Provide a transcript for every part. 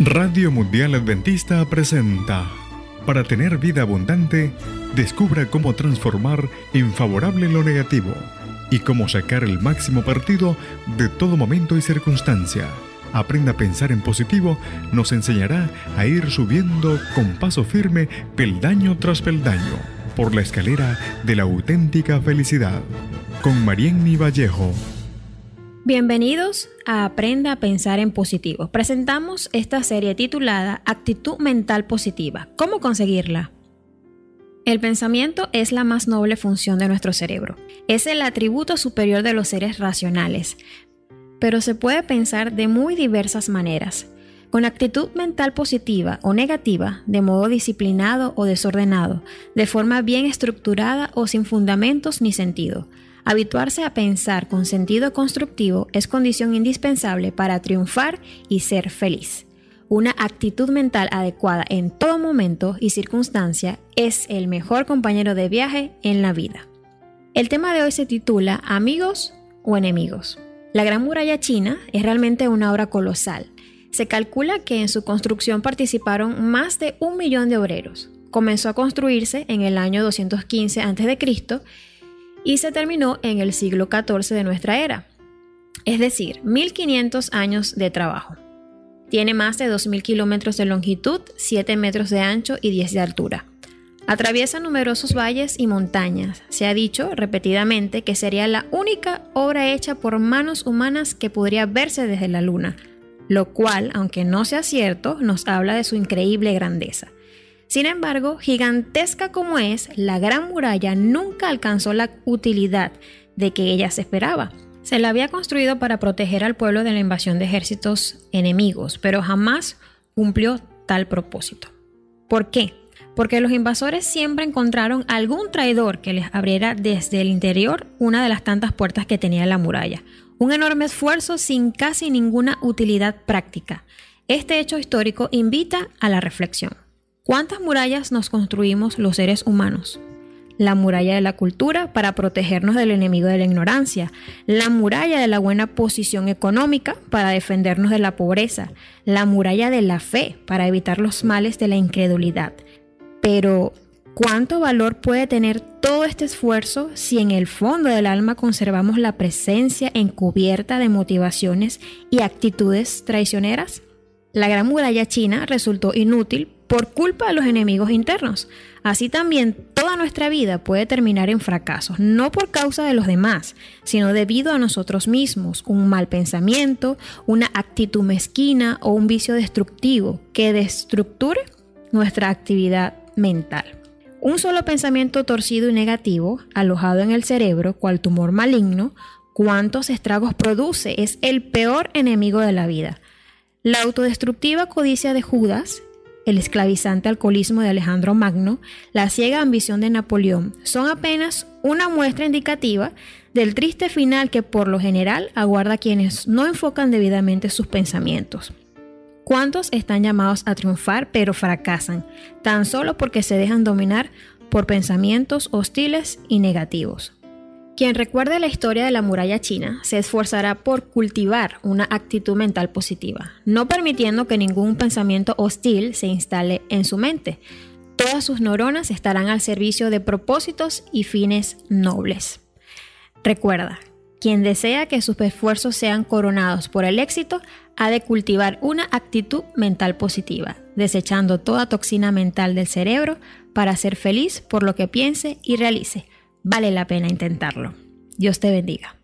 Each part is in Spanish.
Radio Mundial Adventista presenta Para tener vida abundante, descubra cómo transformar en favorable lo negativo y cómo sacar el máximo partido de todo momento y circunstancia. Aprenda a pensar en positivo nos enseñará a ir subiendo con paso firme peldaño tras peldaño por la escalera de la auténtica felicidad. Con Marienny Vallejo. Bienvenidos a Aprenda a Pensar en Positivo. Presentamos esta serie titulada Actitud Mental Positiva. ¿Cómo conseguirla? El pensamiento es la más noble función de nuestro cerebro. Es el atributo superior de los seres racionales, pero se puede pensar de muy diversas maneras. Con actitud mental positiva o negativa, de modo disciplinado o desordenado, de forma bien estructurada o sin fundamentos ni sentido Habituarse a pensar con sentido constructivo es condición indispensable para triunfar y ser feliz. Una actitud mental adecuada en todo momento y circunstancia es el mejor compañero de viaje en la vida. El tema de hoy se titula Amigos o enemigos. La Gran Muralla China es realmente una obra colosal. Se calcula que en su construcción participaron más de un millón de obreros. Comenzó a construirse en el año 215 a.C y se terminó en el siglo XIV de nuestra era, es decir, 1500 años de trabajo. Tiene más de 2.000 kilómetros de longitud, 7 metros de ancho y 10 de altura. Atraviesa numerosos valles y montañas. Se ha dicho repetidamente que sería la única obra hecha por manos humanas que podría verse desde la luna, lo cual, aunque no sea cierto, nos habla de su increíble grandeza. Sin embargo, gigantesca como es, la Gran Muralla nunca alcanzó la utilidad de que ella se esperaba. Se la había construido para proteger al pueblo de la invasión de ejércitos enemigos, pero jamás cumplió tal propósito. ¿Por qué? Porque los invasores siempre encontraron algún traidor que les abriera desde el interior una de las tantas puertas que tenía la muralla. Un enorme esfuerzo sin casi ninguna utilidad práctica. Este hecho histórico invita a la reflexión. ¿Cuántas murallas nos construimos los seres humanos? La muralla de la cultura para protegernos del enemigo de la ignorancia, la muralla de la buena posición económica para defendernos de la pobreza, la muralla de la fe para evitar los males de la incredulidad. Pero, ¿cuánto valor puede tener todo este esfuerzo si en el fondo del alma conservamos la presencia encubierta de motivaciones y actitudes traicioneras? La gran muralla china resultó inútil por culpa de los enemigos internos. Así también toda nuestra vida puede terminar en fracasos, no por causa de los demás, sino debido a nosotros mismos, un mal pensamiento, una actitud mezquina o un vicio destructivo que destructure nuestra actividad mental. Un solo pensamiento torcido y negativo, alojado en el cerebro, cual tumor maligno, cuántos estragos produce, es el peor enemigo de la vida. La autodestructiva codicia de Judas el esclavizante alcoholismo de Alejandro Magno, la ciega ambición de Napoleón, son apenas una muestra indicativa del triste final que por lo general aguarda quienes no enfocan debidamente sus pensamientos. ¿Cuántos están llamados a triunfar pero fracasan, tan solo porque se dejan dominar por pensamientos hostiles y negativos? Quien recuerde la historia de la muralla china se esforzará por cultivar una actitud mental positiva, no permitiendo que ningún pensamiento hostil se instale en su mente. Todas sus neuronas estarán al servicio de propósitos y fines nobles. Recuerda, quien desea que sus esfuerzos sean coronados por el éxito, ha de cultivar una actitud mental positiva, desechando toda toxina mental del cerebro para ser feliz por lo que piense y realice vale la pena intentarlo. Dios te bendiga.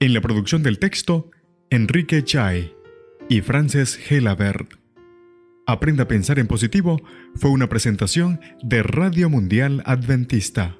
En la producción del texto, Enrique Chai y Frances Gelabert. Aprenda a pensar en positivo fue una presentación de Radio Mundial Adventista